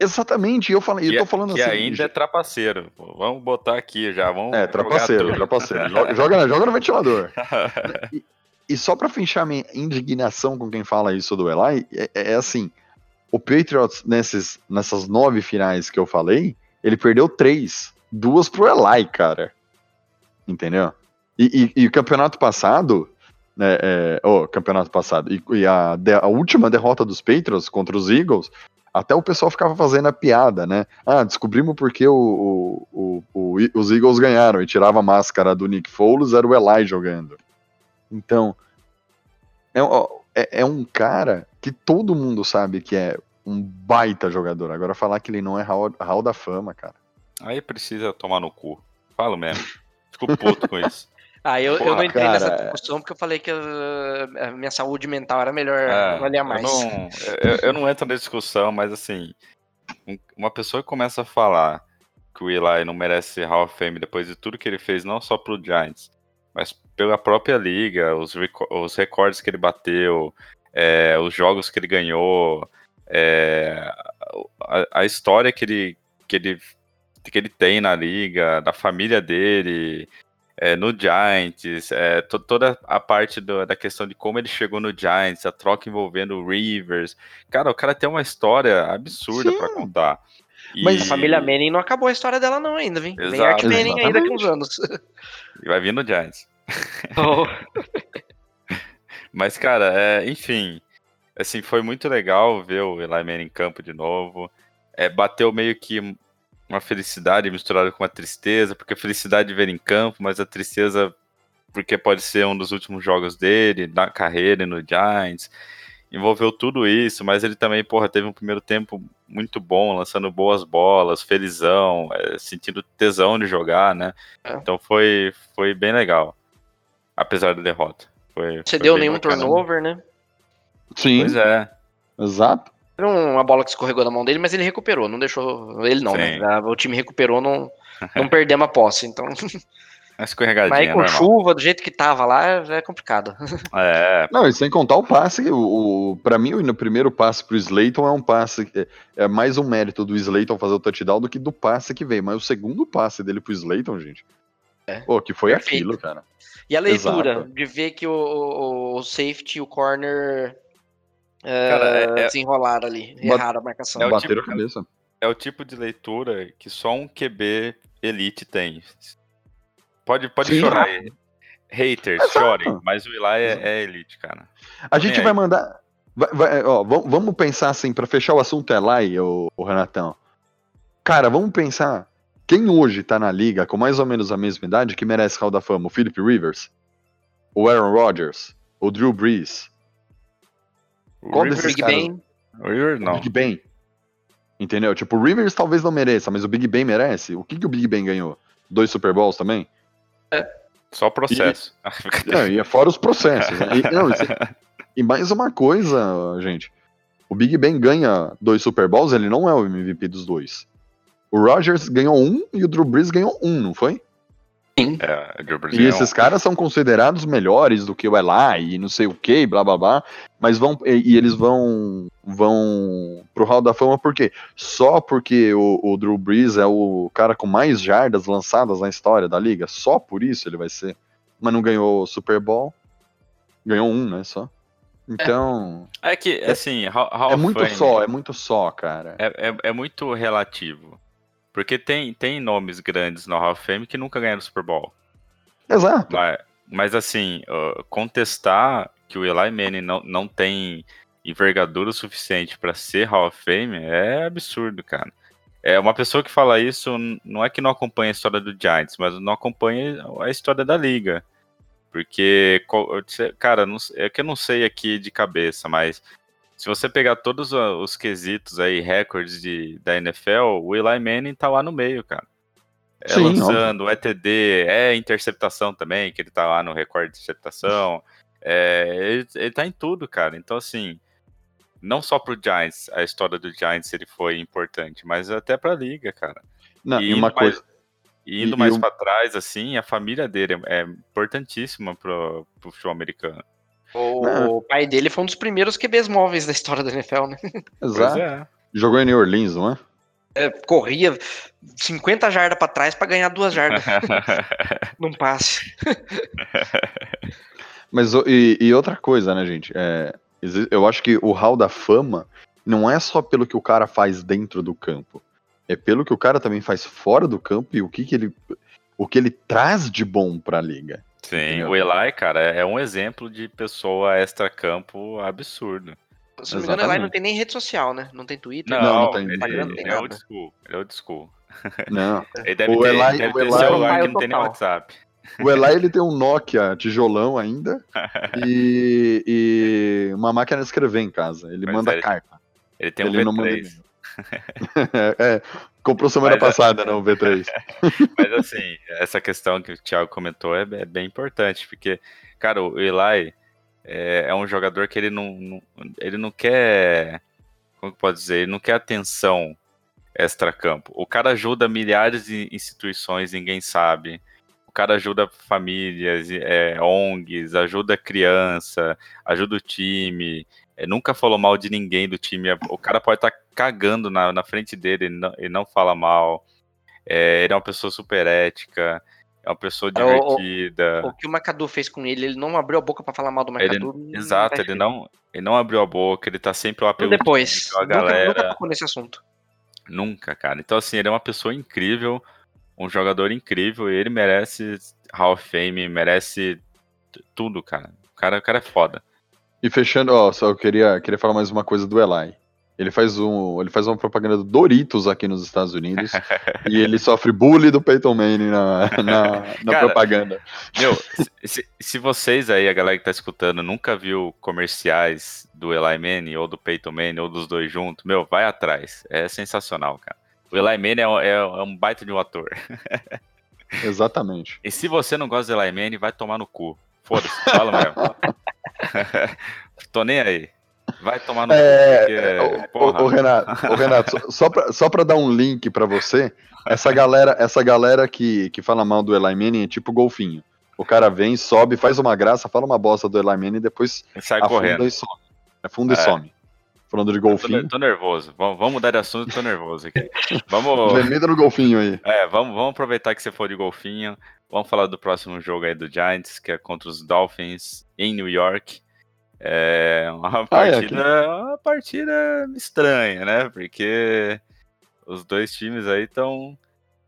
Exatamente, eu falei, eu Que, tô falando que assim. ainda é trapaceiro. Vamos botar aqui já. Vamos É, trapaceiro, trapaceiro. (laughs) Joga, joga, joga no ventilador. (laughs) E, e só pra fechar minha indignação com quem fala isso do Eli, é, é assim: o Patriots, nesses, nessas nove finais que eu falei, ele perdeu três. Duas pro Eli, cara. Entendeu? E, e- e o campeonato passado. Né, é, o campeonato passado. E, e a, de- a última derrota dos Patriots contra os Eagles. Até o pessoal ficava fazendo a piada, né? Ah, descobrimos porque o, o- o- os Eagles ganharam e tirava a máscara do Nick Foles, era o Eli jogando. Então, é, é- é um cara que todo mundo sabe que é um baita jogador. Agora, falar que ele não é hall, hall da fama, cara. Aí precisa tomar no cu. Falo mesmo. Fico puto com isso. Ah, eu, eu Porra, não entrei cara, nessa discussão porque eu falei que uh, a minha saúde mental era melhor, É, valia eu mais. não, eu, eu não entro na discussão, mas assim, um- uma pessoa que começa a falar que o Eli não merece Hall of Fame depois de tudo que ele fez, não só pro Giants, mas pela própria liga, os, os recordes que ele bateu, é, os jogos que ele ganhou, é, a, a história que ele, que, ele, que ele tem na liga, da família dele, é, no Giants, é, to- toda a parte do- da questão de como ele chegou no Giants, a troca envolvendo o Rivers. Cara, o cara tem uma história absurda pra contar. E, Mas A família Manning não acabou a história dela não ainda, vem. Vem. Art Manning ainda com uns anos. (laughs) e vai vir no Giants. (laughs) Mas, cara, é, enfim, assim, foi muito legal ver o Eli Manning em campo de novo. É, bateu meio que uma felicidade misturada com uma tristeza, porque a felicidade de ver ele em campo, mas a tristeza porque pode ser um dos últimos jogos dele, na carreira e no Giants. Envolveu tudo isso, mas ele também, porra, teve um primeiro tempo muito bom, lançando boas bolas, felizão, é, sentindo tesão de jogar, né? É. Então foi, foi bem legal, apesar da derrota. Foi, Você foi deu nenhum bacana. turnover, né? Sim, Pois é. exato. Teve uma bola que escorregou da mão dele, mas ele recuperou, não deixou. Ele não, Sim. né? O time recuperou, não, não (laughs) perdemos a posse. Então, Uma escorregadinha, mas aí com normal. chuva, do jeito que tava lá, é complicado. (laughs) É, Não, e sem contar o passe, o, o, pra mim, o primeiro passe pro Slayton é um passe. que- É mais um mérito do Slayton fazer o touchdown do que do passe que veio. Mas o segundo passe dele pro Slayton, gente. É. Pô, que foi Perfeito. aquilo, cara. E a leitura Exato. de ver que o, o, o safety e o corner Cara, é- é- se enrolaram ali, Ba- erraram a marcação. É o Bateram tipo- a cabeça. é o tipo de leitura que só um QB elite tem. Pode, pode Sim. chorar aí. Haters, Exato. chorem, mas o Eli é, é elite, cara. A nem gente aí. vai mandar. vai- vai- ó, vam- vamos pensar assim, pra fechar o assunto é lá, o, o Renatão. Cara, vamos pensar. Quem hoje tá na liga com mais ou menos a mesma idade que merece Hall da Fama? O Philip Rivers? O Aaron Rodgers? O Drew Brees? Desses Big caras? Ben, o Rivers O não. Big Ben. Entendeu? Tipo, o Rivers talvez não mereça, mas o Big Ben merece. O que, que o Big Ben ganhou? Dois Super Bowls também? Só o processo. Não, e é fora os processos. né? E, (laughs) não, e- e mais uma coisa, gente. O Big Ben ganha dois Super Bowls, ele não é o MVP dos dois. O Rodgers ganhou um e o Drew Brees ganhou um, não foi? É, Drew Brees E é esses caras são considerados melhores do que o Eli e não sei o que, blá blá blá. Mas vão. E, e eles vão. vão pro Hall da Fama por quê? Só porque o, o Drew Brees é o cara com mais jardas lançadas na história da liga? Só por isso ele vai ser. Mas não ganhou o Super Bowl. Ganhou um, né? Só. Então. É que, assim, Hall Hall É, muito Fame só, é muito só, cara. É, é, é muito relativo. Porque tem, tem nomes grandes no Hall of Fame que nunca ganharam Super Bowl. Exato. Mas, mas assim, uh, contestar que o Eli Manning não, não tem envergadura suficiente para ser Hall of Fame é absurdo, cara. É uma pessoa que fala isso não é que não acompanha a história do Giants, mas não acompanha a história da liga. Porque, cara, não é que eu não sei aqui de cabeça, mas se você pegar todos os quesitos aí, recordes de, da NFL, o Eli Manning tá lá no meio, cara. É Sim, lançando, é TD, é interceptação também, que ele tá lá no recorde de interceptação. É, ele, ele tá em tudo, cara. Então, assim, não só pro Giants, a história do Giants ele foi importante, mas até pra liga, cara. Não, e uma mais- coisa. E indo E- mais um- pra trás, assim, a família dele é, é importantíssima pro, pro futebol americano. O, Não. pai dele foi um dos primeiros QBs móveis da história da NFL, né? Exato. é. Jogou em New Orleans, não é? É, corria 50 jardas pra trás pra ganhar duas jardas (laughs) num passe. Mas e, e outra coisa, né, gente? É, eu acho que o Hall da Fama não é só pelo que o cara faz dentro do campo. É pelo que o cara também faz fora do campo e o que, que ele. O que ele traz de bom pra liga. Sim, Entendeu? o Eli, cara, é um exemplo de pessoa extra-campo absurdo. Se não me engano, o Eli não tem nem rede social, né? Não tem Twitter. Não, Não, não tem- ele, Instagram, não ele tem é nada. old school. Ele é old school. (laughs) Não. Ele deve O ter, Eli- deve o ter Eli- celular é que não tem nem. WhatsApp. O Eli ele tem um Nokia tijolão ainda (laughs) e, e uma máquina de escrever em casa. Ele Pois manda é, ele- carta. Ele tem um Ele não manda V3. e-mail. (laughs) é, Comprou semana Mas, é- passada, não, o V3. (laughs) Mas assim, essa questão que o Thiago comentou é, é bem importante, porque, cara, o Eli é, é um jogador que ele não, não- ele não quer, como que pode dizer, ele não quer atenção extra-campo. O cara ajuda milhares de instituições, ninguém sabe. O cara ajuda famílias, é, ONGs, ajuda criança, ajuda o time. É, nunca falou mal de ninguém do time. O cara pode estar cagando na, na frente dele, ele não, ele não fala mal. É, ele é uma pessoa super ética, é uma pessoa É, o- o- divertida. O que o Macadu fez com ele, ele não abriu a boca pra falar mal do Ele- Macadu. não Exato, vai ele não, ele não abriu a boca, ele tá sempre lá pelo Depois. time, pela Nunca, galera. nunca tocou nesse assunto. Nunca, cara. Então, assim, ele é uma pessoa incrível, um jogador incrível, e ele merece Hall of Fame, merece tudo, cara. O cara, o cara é foda. E fechando, ó, só eu queria, queria falar mais uma coisa do Eli. Ele faz, um, ele faz uma propaganda do Doritos aqui nos Estados Unidos (laughs) e ele sofre bullying do Peyton Manning na, na, na Cara, propaganda. Meu, se- se, vocês aí, a galera que tá escutando, nunca viu comerciais do Eli Manning ou do Peyton Manning ou dos dois juntos, meu, vai atrás. É sensacional, cara. O Eli Manning é, um- é- é um baita de um ator. Exatamente. (laughs) E se você não gosta do Eli Manning, vai tomar no cu. Foda-se, fala mesmo. (laughs) (laughs) Tô nem aí. Vai tomar no É, porque, Ô, porra, ô, Renato, ô, Renato, só- pra, só pra dar um link pra você, essa galera, essa galera que, que fala mal do Eli Manning é tipo golfinho. O cara vem, sobe, faz uma graça, fala uma bosta do Eli Manning e depois sai afunda correndo. e some. Afunda É. e some. Falando de Tô, golfinho, tô nervoso. Vamos, vamos mudar de assunto, tô nervoso aqui. (laughs) Vamos, no golfinho aí. é, vamos, vamos aproveitar que você for de golfinho. Vamos falar do próximo jogo aí do Giants, que é contra os Dolphins em New York. É uma Ah, é, partida, uma partida estranha, né? Porque os dois times aí estão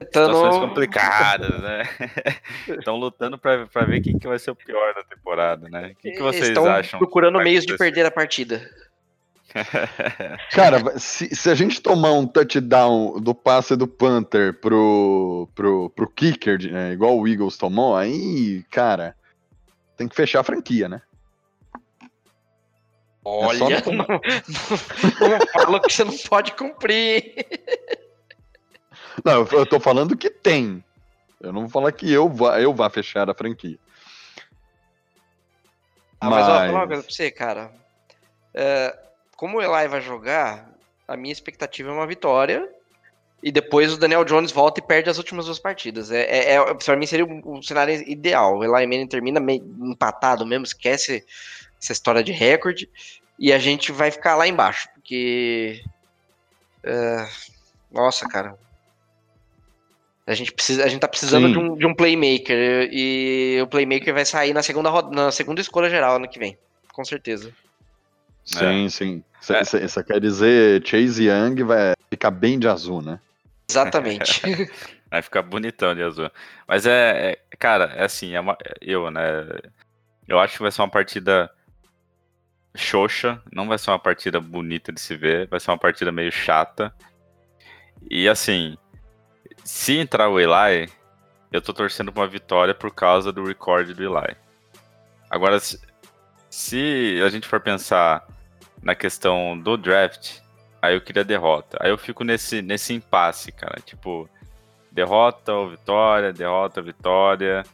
situações Tentando- complicadas, né? (laughs) Estão lutando pra ver quem que vai ser o pior da temporada, né? O que, que vocês Estão acham? procurando meios de perder a partida. (laughs) Cara, se, se a gente tomar um touchdown do passe do Panther pro, pro, pro kicker, né, igual o Eagles tomou, aí, cara, tem que fechar a franquia, né? Olha, só não, não- não, fala que você não pode cumprir. Não, eu, eu tô falando que tem. Eu não vou falar que eu vá, eu vá fechar a franquia. Ah, mas, ó, vou falar uma coisa pra você, cara. É, como o Eli vai jogar, a minha expectativa é uma vitória. E depois o Daniel Jones volta e perde as últimas duas partidas. É, é, é, pra mim seria o, o cenário ideal. O Eli Manning termina meio empatado mesmo, esquece essa história de recorde. E a gente vai ficar lá embaixo. Porque. é, nossa, cara. A gente, precisa, a gente tá precisando Sim. de um, de um playmaker. E o playmaker vai sair na segunda, roda, na segunda escolha geral ano que vem. Com certeza. Sim, sim. Isso É. quer dizer Chase Young vai ficar bem de azul, né? Exatamente. (laughs) Vai ficar bonitão de azul. Mas é, é- cara, é assim, é uma- eu, né? Eu acho que vai ser uma partida xoxa, não vai ser uma partida bonita de se ver, vai ser uma partida meio chata. E assim, se entrar o Eli, eu tô torcendo pra uma vitória por causa do recorde do Eli. Agora, se, se a gente for pensar na questão do draft, aí eu queria derrota. Aí eu fico nesse, nesse impasse, cara. Tipo, derrota ou vitória, derrota ou vitória.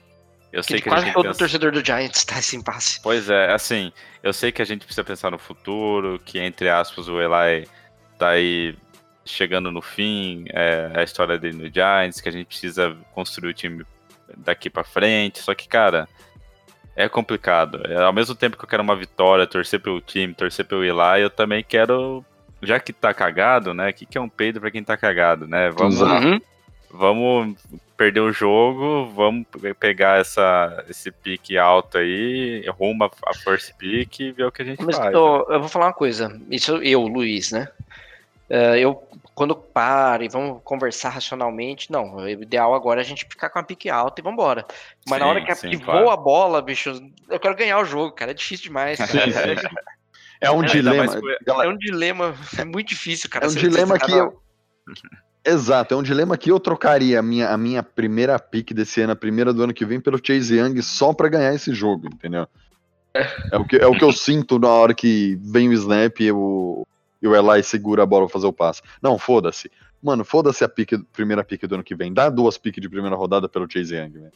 Eu sei Que que a quase gente todo pensa... torcedor do Giants (laughs) tá esse impasse. Pois é, assim, eu sei que a gente precisa pensar no futuro, que entre aspas o Eli tá aí chegando no fim, é, a história dele no Giants, que a gente precisa construir o time daqui pra frente, só que, cara, é complicado. É, ao mesmo tempo que eu quero uma vitória, torcer pelo time, torcer pelo Eli, eu também quero, já que tá cagado, né, o que, que é um peido pra quem tá cagado, né, vamos. Uhum. vamos perder o jogo, vamos pe- pegar essa, esse pique alto aí, rumo a, a first pick e ver o que a gente Mas faz. ó, eu vou falar uma coisa. Isso eu, Luiz, né? É, eu, quando paro e vamos conversar racionalmente, não. O ideal agora é a gente ficar com a pique alta e vambora. Mas na Sim, hora que, a- sim, que claro. voa a bola, bicho, eu quero ganhar o jogo, cara. É difícil demais. Cara. Sim, (laughs) sim. É um Ainda dilema. É um dilema, é muito difícil, cara. É um dilema que na- eu. Exato, é um dilema que eu trocaria a minha, a minha primeira pick desse ano, a primeira do ano que vem, pelo Chase Young só pra ganhar esse jogo, entendeu? É o que, é o que eu sinto na hora que vem o snap e o, e o Eli segura a bola pra fazer o passe. Não, foda-se. Mano, foda-se a pique, primeira pique do ano que vem. Dá duas piques de primeira rodada pelo Chase Young, velho.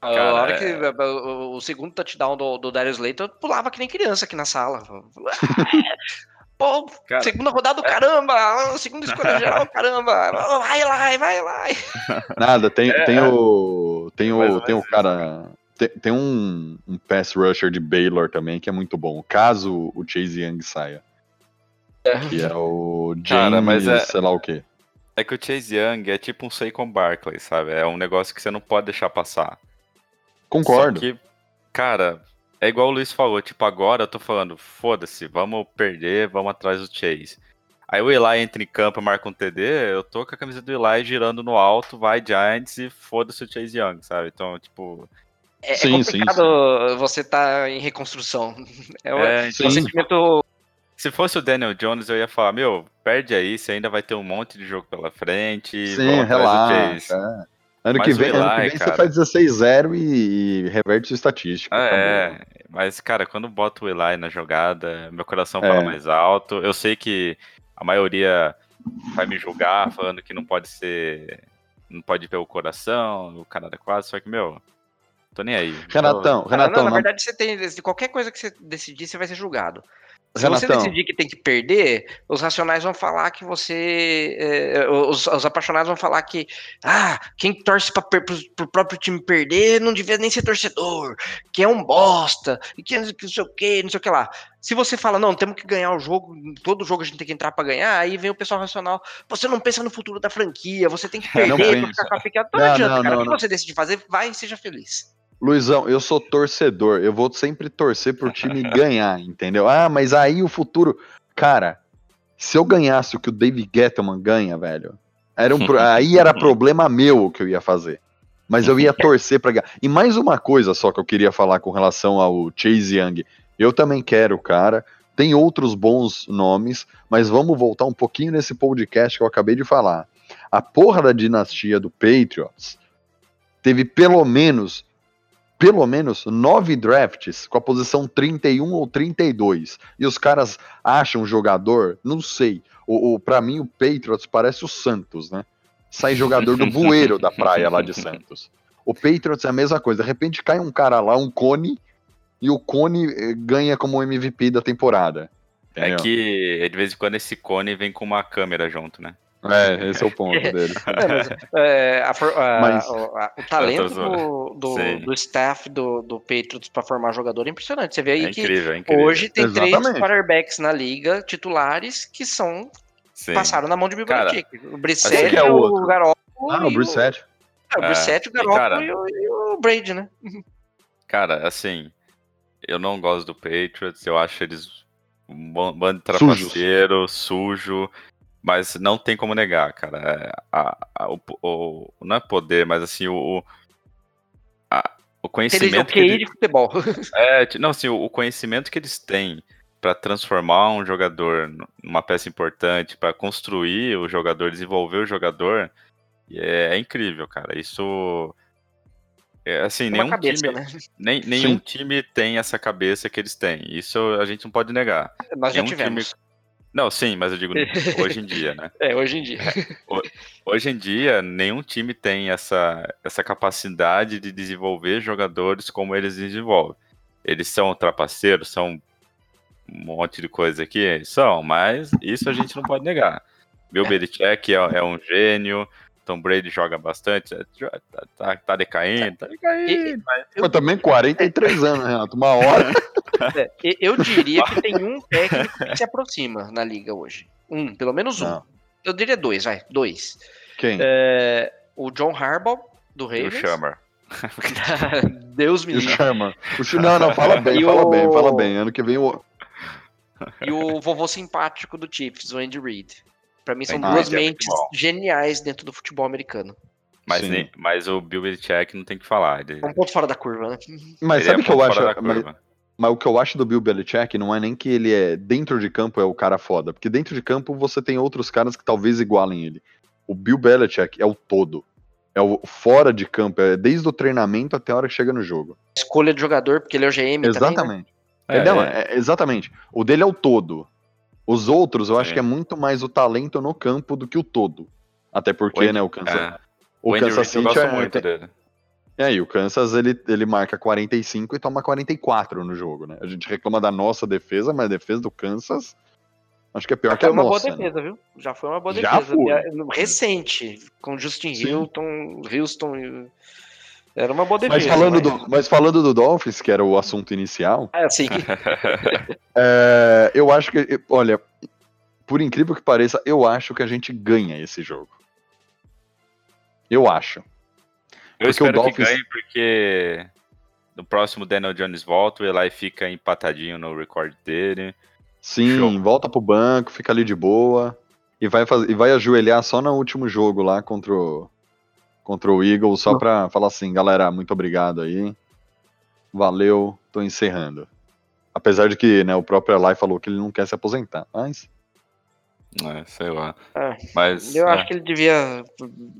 A Cara, hora é- que o, o segundo touchdown do, do Darius Layton, eu pulava que nem criança aqui na sala. (laughs) Pô, Cara, segunda rodada, caramba! Segunda escolha (laughs) geral, caramba! Vai lá, vai lá! (laughs) Nada, tem, É, tem é. o. Tem o, tem o cara. Tem, tem um, um pass rusher de Baylor também que é muito bom. Caso o Chase Young saia. Que é o James, Cara, mas é- sei lá o quê. É que o Chase Young é tipo um Saquon Barkley, sabe? É um negócio que você não pode deixar passar. Concordo. Só que, cara, é igual o Luiz falou, tipo, agora eu tô falando, foda-se, vamos perder, vamos atrás do Chase. Aí o Eli entra em campo e marca um TD, eu tô com a camisa do Eli girando no alto, vai Giants e foda-se o Chase Young, sabe? Então, tipo, É, é Sim, sim, complicado você tá em reconstrução. (laughs) É, um- É, é um sim. sentimento. Se fosse o Daniel Jones, eu ia falar, meu, perde aí, você ainda vai ter um monte de jogo pela frente, Sim, relaxa. é. Ano que vem, ano que Eli, vem você cara- faz 16-0 e, e reverte sua estatística. Ah, acabou. é, mas, cara, quando boto o Eli na jogada, meu coração É. fala mais alto. Eu sei que a maioria vai me julgar falando que não pode ser. Não pode ver o coração, o cara da quase, só que, meu, tô nem aí. Renatão, Não, Renatão, na não- verdade, você tem. de Qualquer coisa que você decidir, você vai ser julgado. Se você decidir que tem que perder, os racionais vão falar que você. é, os, os apaixonados vão falar que. Ah, quem torce para o próprio time perder não devia nem ser torcedor, que é um bosta, e que não sei o que, não sei o que lá. Se você fala, não, temos que ganhar o jogo, todo jogo a gente tem que entrar para ganhar, aí vem o pessoal racional. Você não pensa no futuro da franquia, você tem que (laughs) Não perder pra pensa. ficar com a pique. Não, Não, adianta, não, cara. não, o que você decide fazer, vai e seja feliz. Luizão, eu sou torcedor. Eu vou sempre torcer pro time (laughs) ganhar, entendeu? Ah, mas aí o futuro. Cara, se eu ganhasse o que o David Gettleman ganha, velho, era um pro- (laughs) aí era problema meu o que eu ia fazer. Mas eu ia (laughs) torcer pra ganhar. E mais uma coisa só que eu queria falar com relação ao Chase Young. Eu também quero o cara. Tem outros bons nomes, mas vamos voltar um pouquinho nesse podcast que eu acabei de falar. A porra da dinastia do Patriots teve pelo menos pelo menos nove drafts com a posição 31 ou 32. E os caras acham jogador, não sei. O, o, para mim, o Patriots parece o Santos, né? Sai jogador do bueiro da praia lá de (laughs) Santos. O Patriots é a mesma coisa. De repente cai um cara lá, um Cone, e o Cone eh, ganha como MVP da temporada. É Entendeu? que de vez em quando esse cone vem com uma câmera junto, né? É, esse é o ponto (laughs) dele. É, mas, é, a a- Mas- o, a- o talento do, do, do staff do, do Patriots para formar jogador é impressionante. Você vê aí É que incrível, é incrível. hoje tem três Exatamente. quarterbacks na liga titulares que são Sim. passaram na mão de Belichick. O esse Brissett, que é o outro. Garoppolo Ah, o e Brissett. é, o É, Brissett, o Garoppolo e, o, e o Brady, né? Cara, assim, eu não gosto do Patriots, eu acho eles um ban- bando trapaceiro, sujo, mas não tem como negar, cara. É, a- a- o, o- não é poder, mas assim, o, o, a- o conhecimento que eles, de futebol. (laughs) é, não, assim, o, o conhecimento que eles têm para transformar um jogador numa peça importante, para construir o jogador, desenvolver o jogador, é, é incrível, cara. Isso é assim, É uma nenhum cabeça, time, né? nem, nenhum time tem essa cabeça que eles têm. Isso a gente não pode negar. Nós já nenhum tivemos. Não, sim, mas eu digo (laughs) hoje em dia, né? É, hoje em dia. Hoje em dia, nenhum time tem essa, essa capacidade de desenvolver jogadores como eles desenvolvem. Eles são trapaceiros, são um monte de coisa aqui, são, mas isso a gente não pode negar. Bill Belichick é, é um gênio, Tom Brady joga bastante, é, tá, tá, tá decaindo, tá decaindo. mas- Mas também 43 anos, Renato. Uma hora. (laughs) É, eu diria que tem um técnico que se aproxima na liga hoje. Um, pelo menos um. Não. Eu diria dois, vai, dois. Quem? É, o John Harbaugh, do E o Ravens. Shammer. (laughs) Deus me livre. O Não, não, fala bem, E fala o- bem, fala bem. Ano que vem o. E o vovô simpático do Chiefs, o Andy Reid. Pra mim são Andy duas é mentes bom. geniais dentro do futebol americano. Mas, nem- mas o Bill Belichick não tem que falar. Ele, É um ponto fora da curva, né? Mas ele sabe é o que eu acho? Mas, mas o que eu acho do Bill Belichick não é nem que ele é dentro de campo é o cara foda, porque dentro de campo você tem outros caras que talvez igualem ele. O Bill Belichick é o todo. É o fora de campo, é desde o treinamento até a hora que chega no jogo. Escolha de jogador, porque ele é o GM também. né? Exatamente. É, É, não, é. é- exatamente. O dele é o todo. Os outros, eu acho que é muito mais o talento no campo do que o todo. Até porque, O- né, o Kansas, É. o O Kansas City gosto é, muito dele. É, e o Kansas ele, ele marca 45 e toma 44 no jogo, né? A gente reclama da nossa defesa, mas a defesa do Kansas acho que é pior Já que a foi uma nossa. boa né? defesa, viu? Já foi uma boa Já defesa. foi. Recente, com Justin Sim. Hilton, Houston. Era uma boa Mas defesa. falando, mas- do, mas falando do Dolphins, que era o assunto inicial, É, assim, (laughs) é, eu acho que, olha, por incrível que pareça, eu acho que a gente ganha esse jogo. Eu acho. Eu Porque o espero Dolphins- que ganhe, porque no próximo Daniel Jones volta, o Eli fica empatadinho no recorde dele. Sim, Show. volta pro banco, fica ali de boa. E vai, faz- e vai ajoelhar só no último jogo lá contra o, contra o Eagles, só pra falar assim, galera, muito obrigado aí. Valeu, tô encerrando. Apesar de que né, o próprio Eli falou que ele não quer se aposentar. Mas. É, sei lá. É, Mas. eu é, acho que ele devia.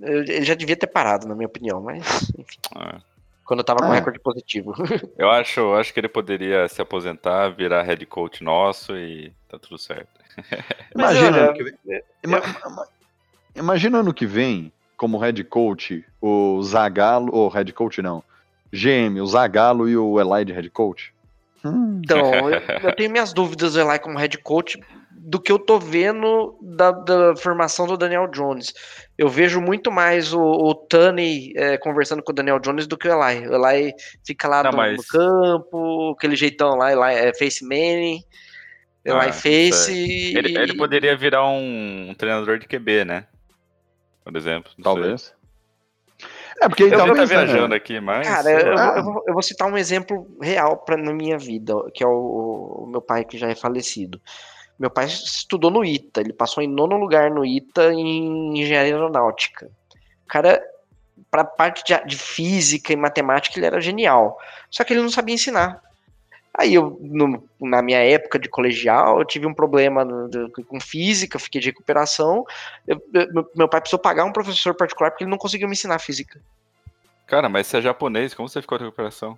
Ele já devia ter parado, na minha opinião, mas enfim. é. Quando eu tava com Ah. recorde positivo. (laughs) Eu acho, eu acho que ele poderia se aposentar, virar head coach nosso e tá tudo certo. Imagina, ano que vem, ima- ima- imagina ano que vem, como head coach, o Zagalo. Ou head coach não. GM, o Zagalo e o Eli de head coach. Hum, Então, eu, eu tenho minhas dúvidas do Eli como head coach do que eu tô vendo da, da formação do Daniel Jones. Eu vejo muito mais o, o Tunney é, conversando com o Daniel Jones do que o Eli. O Eli fica lá Não, no, mas- no campo, aquele jeitão lá, Eli, é, face Manning, Eli Ah, face. Ele, e- ele poderia virar um, um treinador de QB, né? Por exemplo. não sei. talvez. É, porque Eu talvez. estar né, viajando aqui, mas. Cara, eu, eu- eu vou, eu vou citar um exemplo real pra, na minha vida, que é o, o meu pai que já é falecido. Meu pai estudou no ITA, ele passou em nono lugar no ITA em engenharia aeronáutica. O cara, pra parte de, de física e matemática, ele era genial. Só que ele não sabia ensinar. Aí eu, no- na minha época de colegial, eu tive um problema com física, fiquei de recuperação. Eu- eu- meu, pai precisou pagar um professor particular porque ele não conseguiu me ensinar física. Cara, mas você é japonês, como você ficou de recuperação?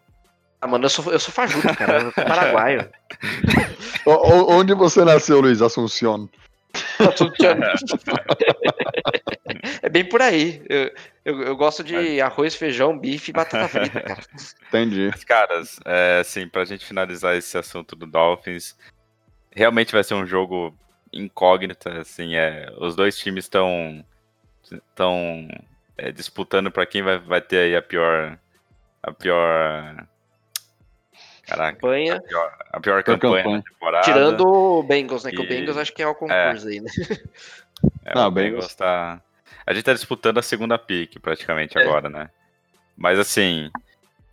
Ah, mano, eu sou, eu sou fajuto, cara. Eu sou paraguaio. (laughs) Onde você nasceu, Luiz? Assunción. Sou tchan. (laughs) é bem por aí. Eu, eu, eu gosto de arroz, feijão, bife e batata frita, cara. Entendi. Mas, caras, é, assim, pra gente finalizar esse assunto do Dolphins, realmente vai ser um jogo incógnita, assim, é, os dois times estão estão é, disputando pra quem vai, vai ter aí a pior a pior caraca, Campanha. a pior, a pior campanha, campanha. da temporada. Tirando o Bengals, né? Que o Bengals acho que é o concurso aí, né? É, Não, o Bengals Bengals. tá. A gente tá disputando a segunda pick praticamente É. agora, né? Mas assim,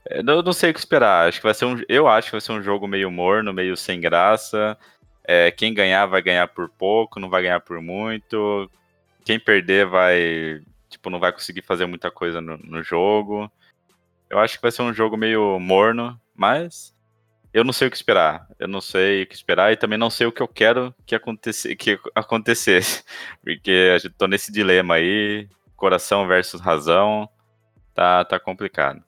eu não, não sei o que esperar. Acho que vai ser um. Eu acho que vai ser um jogo meio morno, meio sem graça. É, quem ganhar vai ganhar por pouco, não vai ganhar por muito. Quem perder vai. Tipo, não vai conseguir fazer muita coisa no, no jogo. Eu acho que vai ser um jogo meio morno, mas eu não sei o que esperar. Eu não sei o que esperar e também não sei o que eu quero que, acontecer, que acontecesse. (laughs) Porque a gente tô nesse dilema aí, coração versus razão, tá, tá complicado.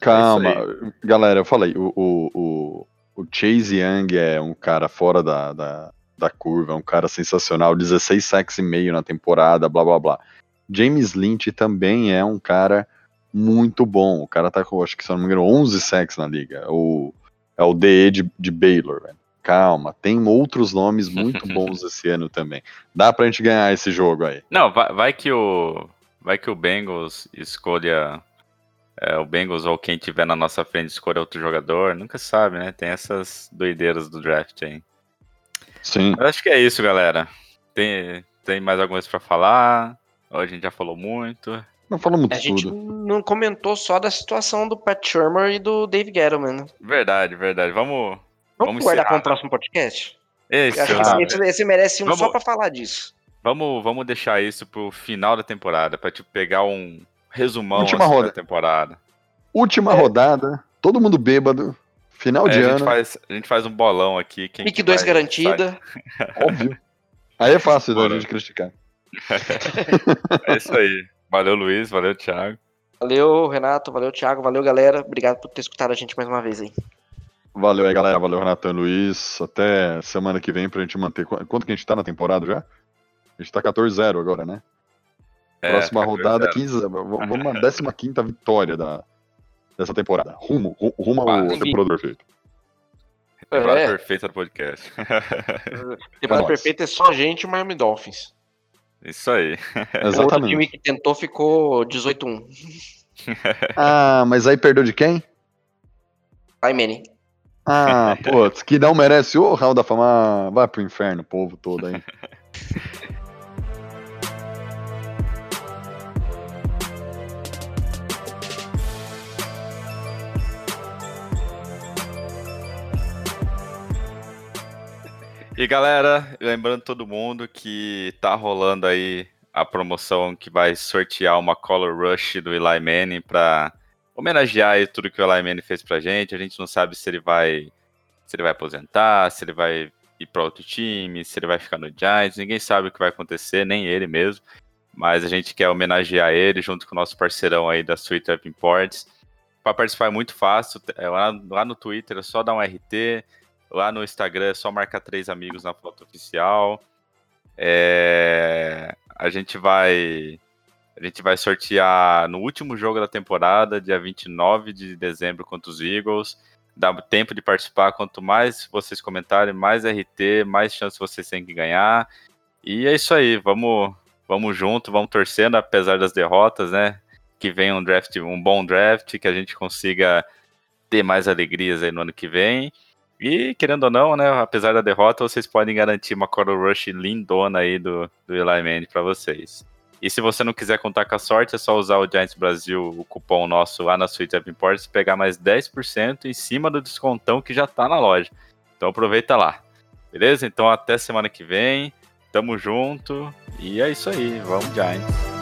Calma, É galera, eu falei, o, o, o, o Chase Young é um cara fora da, da, da curva, é um cara sensacional, 16 sacks e meio na temporada, blá blá blá. James Lynch também é um cara muito bom, o cara tá com, acho que se eu não me engano, 11 sacks na liga, o, é o DE de, de Baylor, velho. Calma, tem outros nomes (laughs) muito bons esse ano também. Dá pra gente ganhar esse jogo aí. Não, vai, vai que o vai que o Bengals escolha é, o Bengals ou quem tiver na nossa frente escolha outro jogador, nunca sabe, né? Tem essas doideiras do draft aí. Sim. Mas acho que é isso, galera. Tem, tem mais alguma coisa pra falar? Ou a gente já falou muito? Não falamos A de gente tudo. não comentou só da situação do Pat Shermer e do Dave Gettleman. né? Verdade, verdade. Vamos. Vamos, Vamos guardar para um próximo podcast? Esse, Eu acho que ah, esse, esse merece um Vamos- só pra falar disso. vamos, vamos deixar isso pro final da temporada, pra tipo, pegar um resumão Última assim, roda. da temporada. Última rodada, todo mundo bêbado, final É, de a, gente ano, faz, a gente faz um bolão aqui. Quem Pick que 2 vai- garantida. óbvio. Aí é fácil da Bora. gente criticar. (laughs) É isso aí. Valeu, Luiz. Valeu, Thiago. Valeu, Renato. Valeu, Thiago. Valeu, galera. Obrigado por ter escutado a gente mais uma vez aí. Valeu aí, galera. Valeu, Renatan Luiz. Até semana que vem pra gente manter. Qu- Quanto que a gente tá na temporada já? A gente tá 14-0 agora, né? É, Próxima 14 rodada, zero. 15. v- Vamos na 15 vitória da, dessa temporada. Rumo, ru- rumo ao Quase. temporada perfeita. Temporada É. perfeita do podcast. (laughs) Temporada nóis. perfeita é só a gente e o Miami Dolphins. Isso aí. O outro time Exatamente. que tentou ficou 18-1. (laughs) Ah, mas aí perdeu de quem? Vai, Manny. Ah, (laughs) putz, que não merece o Raul da Fama. Vai pro inferno, o povo todo aí. (laughs) E galera, lembrando todo mundo que tá rolando aí a promoção que vai sortear uma Color Rush do Eli Manning para homenagear tudo que o Eli Manning fez pra gente. A gente não sabe se ele vai se ele vai aposentar, se ele vai ir para outro time, se ele vai ficar no Giants. Ninguém sabe o que vai acontecer, nem ele mesmo. Mas a gente quer homenagear ele junto com o nosso parceirão aí da Sweet Up Imports. Para participar é muito fácil, é lá no Twitter é só dar um RT, Lá no Instagram é só marcar três amigos na foto oficial. É, A gente vai. A gente vai sortear no último jogo da temporada, dia 29 de dezembro, contra os Eagles. Dá tempo de participar. Quanto mais vocês comentarem, mais RT, mais chance vocês têm que ganhar. E é isso aí. Vamos, vamos junto, vamos torcendo, apesar das derrotas, né? Que venha um draft, um bom draft, que a gente consiga ter mais alegrias aí no ano que vem. E, querendo ou não, né, apesar da derrota, vocês podem garantir uma Coral Rush lindona aí do, do Eli Manning para vocês. E se você não quiser contar com a sorte, é só usar o Giants Brasil, o cupom nosso lá na Suite Up Imports, pegar mais 10% em cima do descontão que já tá na loja. Então aproveita lá. Beleza? Então até semana que vem. Tamo junto. E é isso aí. Vamos, Giants.